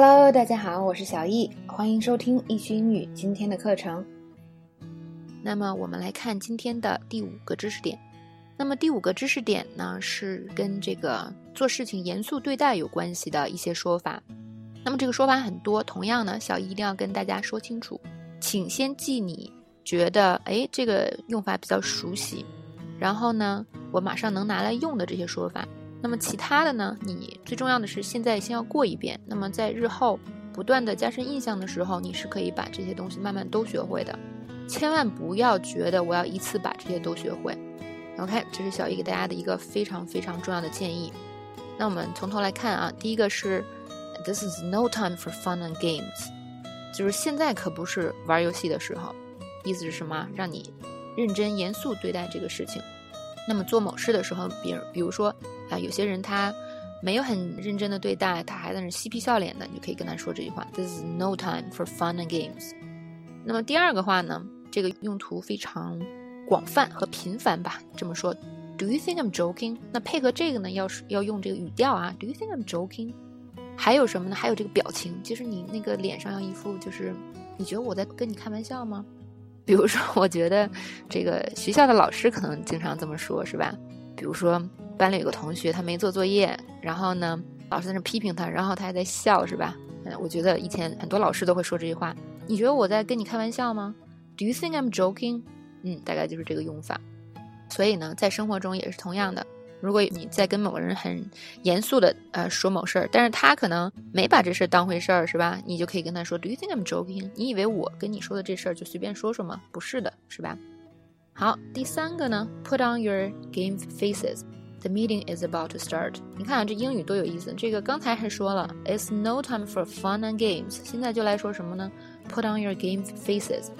Hello，大家好，我是小易，欢迎收听易学英语今天的课程。那么我们来看今天的第五个知识点。那么第五个知识点呢，是跟这个做事情严肃对待有关系的一些说法。那么这个说法很多，同样呢，小易一定要跟大家说清楚，请先记你觉得哎这个用法比较熟悉，然后呢，我马上能拿来用的这些说法。那么其他的呢？你最重要的是现在先要过一遍。那么在日后不断的加深印象的时候，你是可以把这些东西慢慢都学会的。千万不要觉得我要一次把这些都学会。OK，这是小易给大家的一个非常非常重要的建议。那我们从头来看啊，第一个是 This is no time for fun and games，就是现在可不是玩游戏的时候。意思是什么？让你认真严肃对待这个事情。那么做某事的时候，比如比如说。啊，有些人他没有很认真的对待，他还在那嬉皮笑脸的，你就可以跟他说这句话：“This is no time for fun and games。”那么第二个话呢，这个用途非常广泛和频繁吧。这么说：“Do you think I'm joking？” 那配合这个呢，要是要用这个语调啊，“Do you think I'm joking？” 还有什么呢？还有这个表情，就是你那个脸上要一副就是你觉得我在跟你开玩笑吗？比如说，我觉得这个学校的老师可能经常这么说，是吧？比如说。班里有个同学，他没做作业，然后呢，老师在那批评他，然后他还在笑，是吧？嗯，我觉得以前很多老师都会说这句话。你觉得我在跟你开玩笑吗？Do you think I'm joking？嗯，大概就是这个用法。所以呢，在生活中也是同样的。如果你在跟某个人很严肃的呃说某事儿，但是他可能没把这事儿当回事儿，是吧？你就可以跟他说，Do you think I'm joking？你以为我跟你说的这事儿就随便说说吗？不是的，是吧？好，第三个呢，Put on your game faces。The meeting is about to start。你看啊，这英语多有意思。这个刚才还说了，It's no time for fun and games。现在就来说什么呢？Put on your game faces。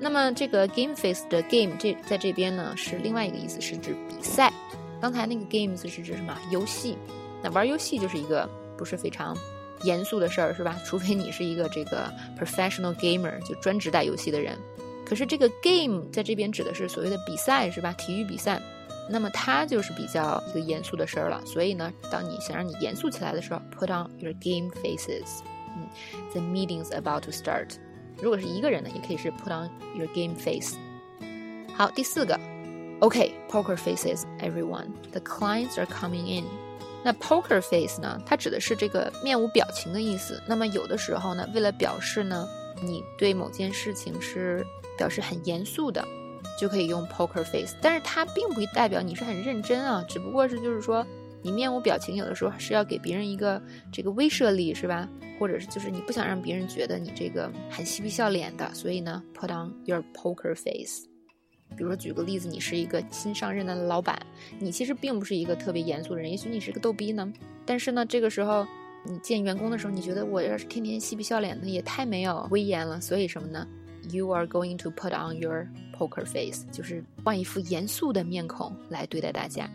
那么这个 game face 的 game 这在这边呢是另外一个意思，是指比赛。刚才那个 games 是指什么？游戏。那玩游戏就是一个不是非常严肃的事儿，是吧？除非你是一个这个 professional gamer，就专职打游戏的人。可是这个 game 在这边指的是所谓的比赛，是吧？体育比赛。那么它就是比较一个严肃的事儿了，所以呢，当你想让你严肃起来的时候，put on your game faces。嗯，the meeting's about to start。如果是一个人呢，也可以是 put on your game face。好，第四个，OK，poker faces everyone。The clients are coming in。那 poker face 呢，它指的是这个面无表情的意思。那么有的时候呢，为了表示呢，你对某件事情是表示很严肃的。就可以用 poker face，但是它并不代表你是很认真啊，只不过是就是说你面无表情，有的时候是要给别人一个这个威慑力，是吧？或者是就是你不想让别人觉得你这个很嬉皮笑脸的，所以呢，put on your poker face。比如说举个例子，你是一个新上任的老板，你其实并不是一个特别严肃的人，也许你是个逗逼呢，但是呢，这个时候你见员工的时候，你觉得我要是天天嬉皮笑脸的，也太没有威严了，所以什么呢？You are going to put on your poker face，就是换一副严肃的面孔来对待大家。